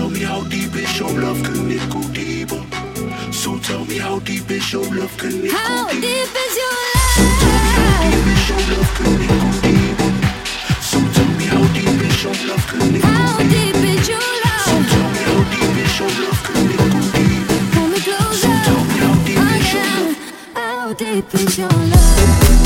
tell me how deep is your love, can it go deeper? So tell me how deep is your love, can it go deeper? How deep is your love? So tell me how deep is your love, can it go deeper? So tell me how deep is your love, can it go deeper? How deep is your love? So tell me how deep is your love, can it go deeper? Pull me closer. So tell me how deep is your love? How deep is your love?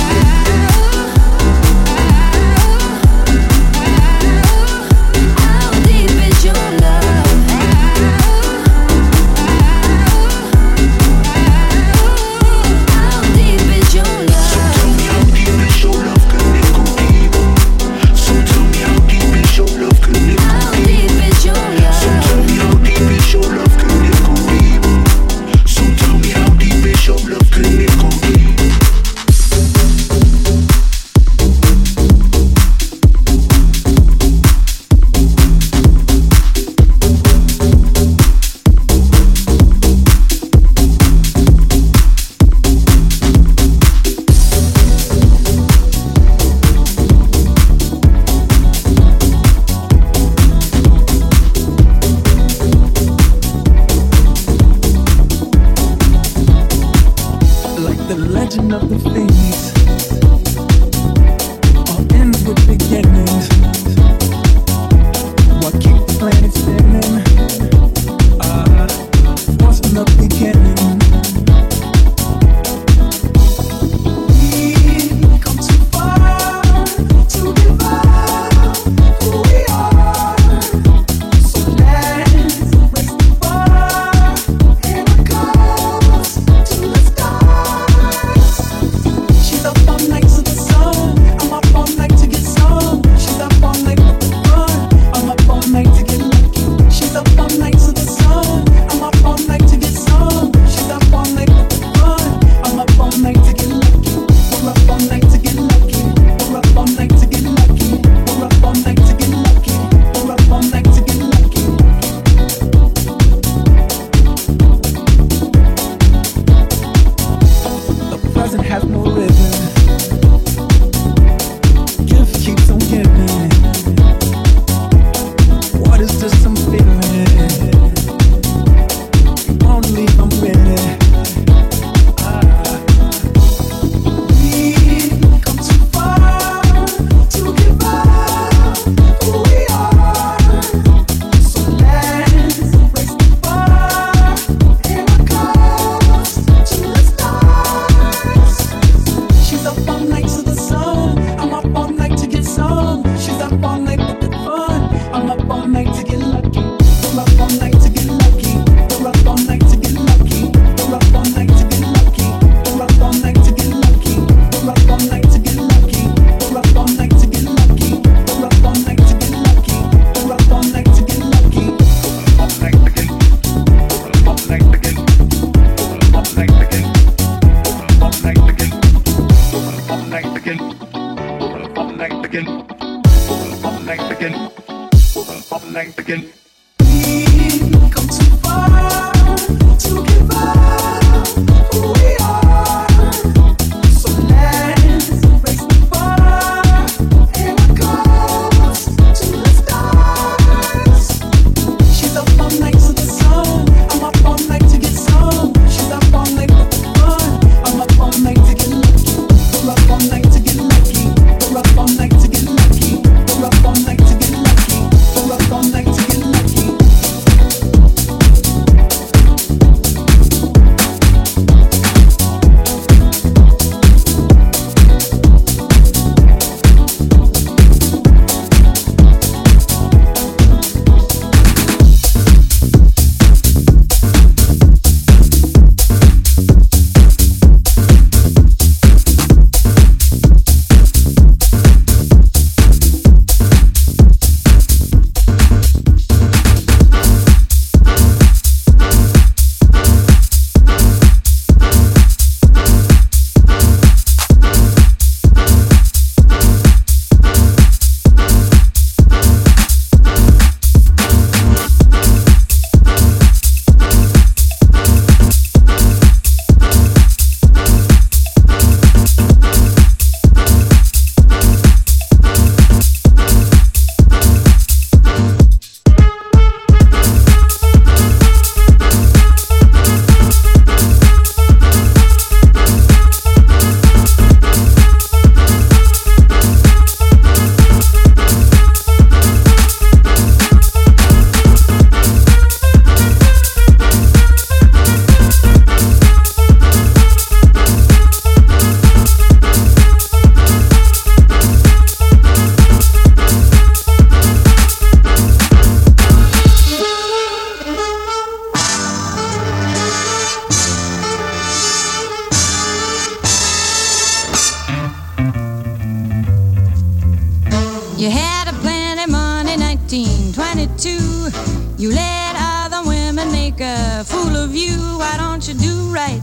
You let other women make a fool of you. Why don't you do right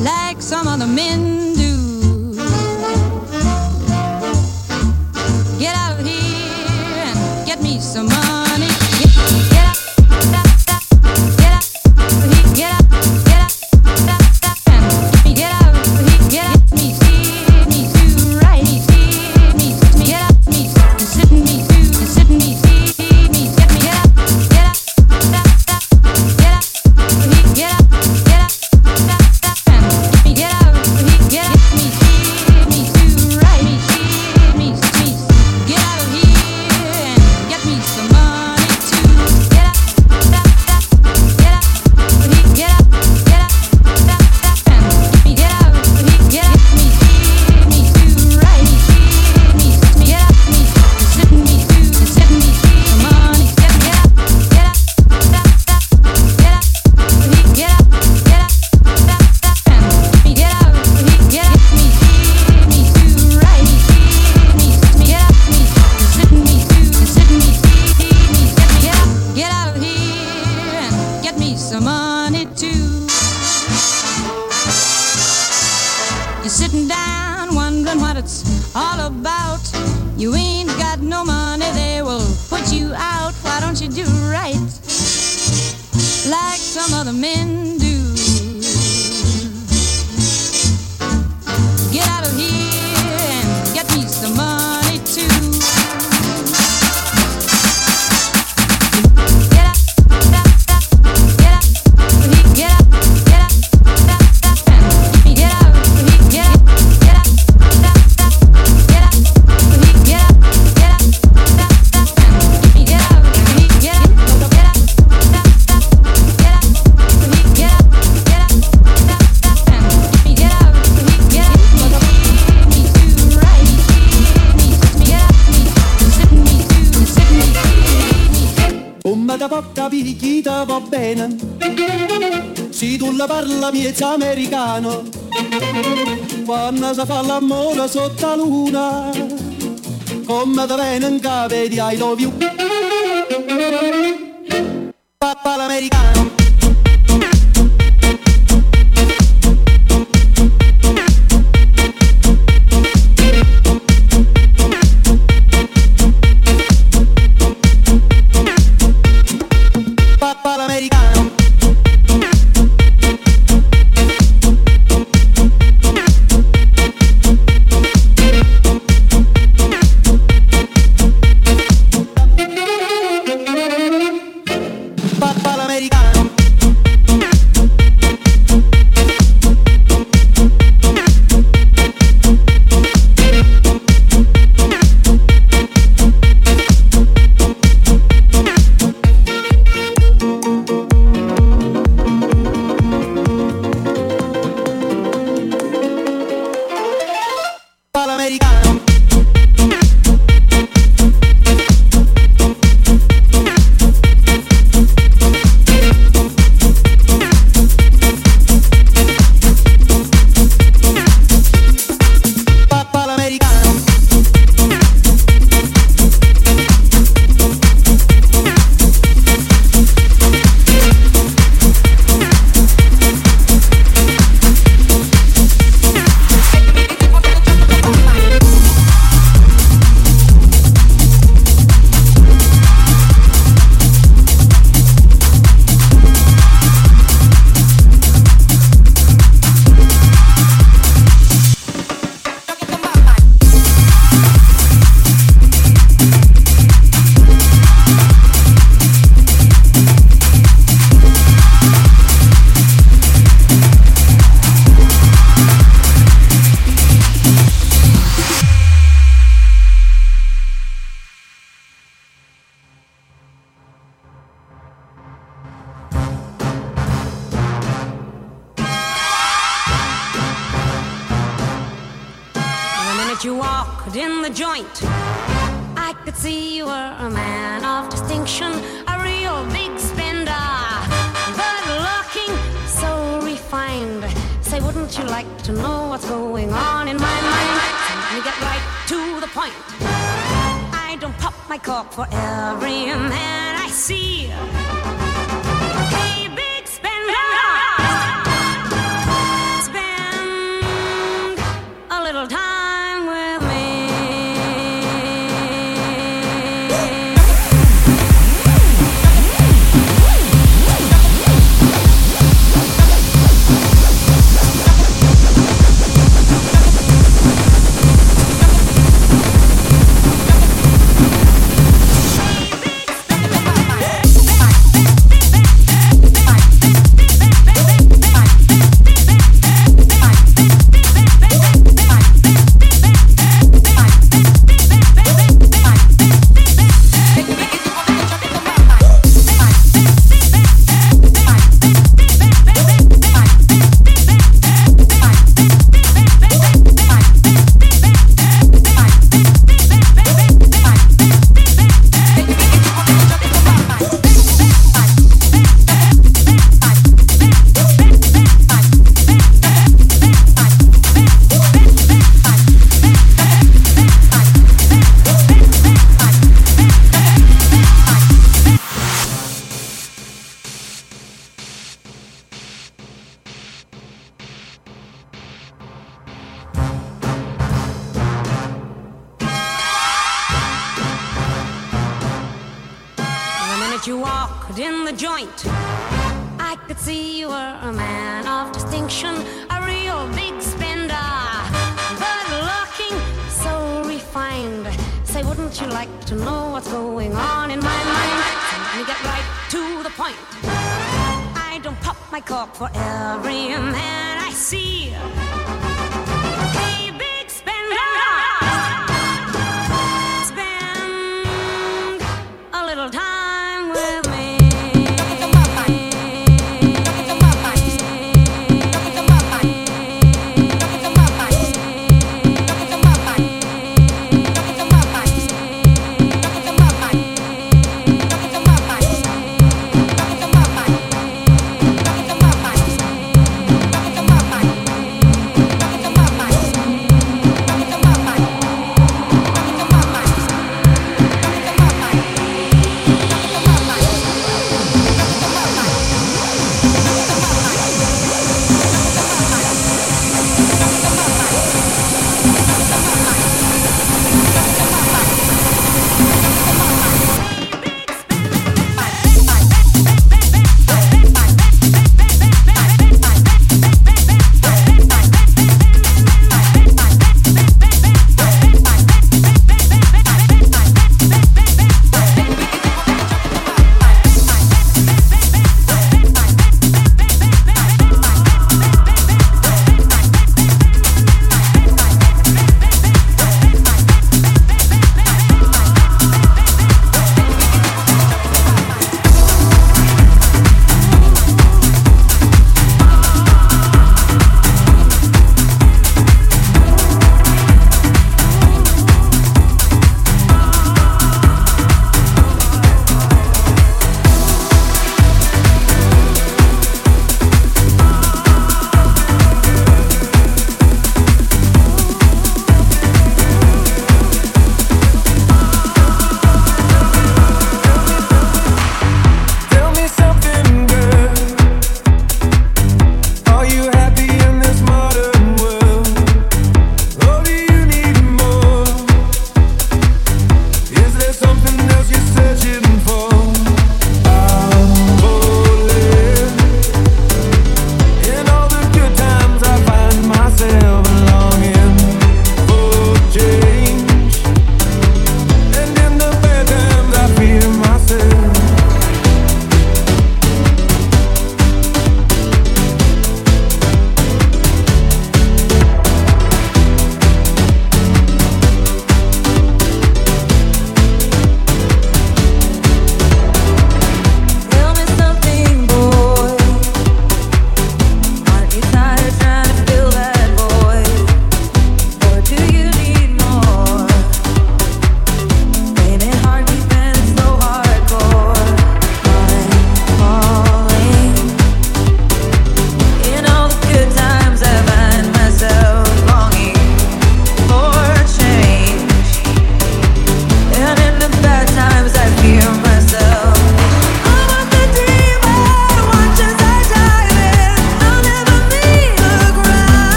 like some other men do? Get out of here and get me some money. quando parla miezza americano, quando si fa l'amore sotto la luna, come da vengono capi di I. Papà l'americano.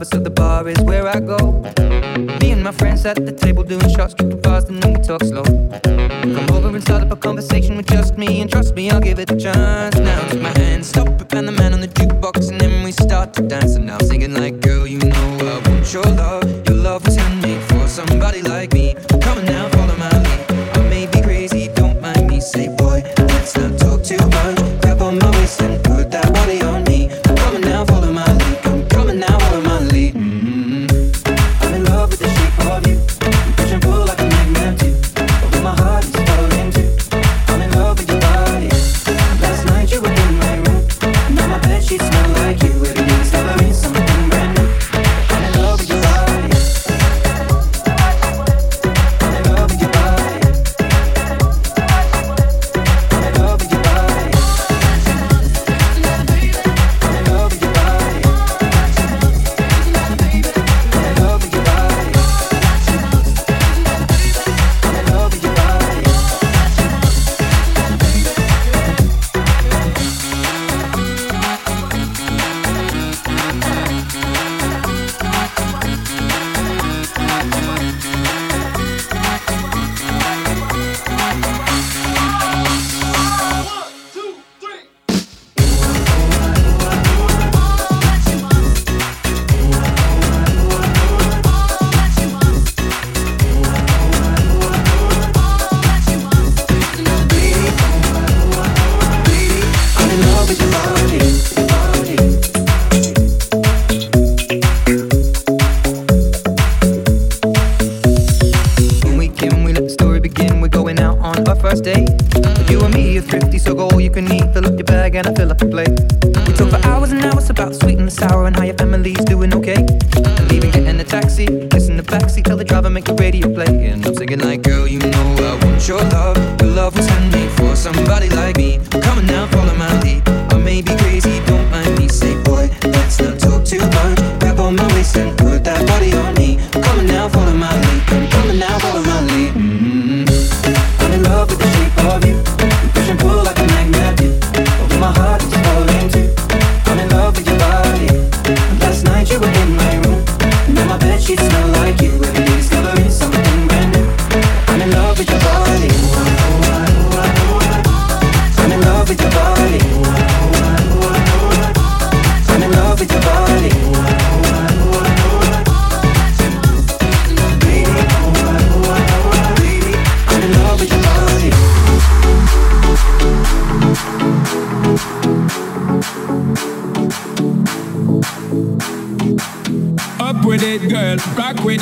lover, so the bar is where I go. Me and my friends at the table doing shots, drinking fast, and then we talk slow. Come over and start up a conversation with just me, and trust me, I'll give it a chance. Now take my hand, stop it, Van the Man on the jukebox, and then we start to dance. And now singing like.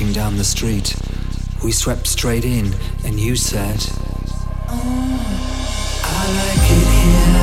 marching down the street. We swept straight in, and you said, oh, I like it here.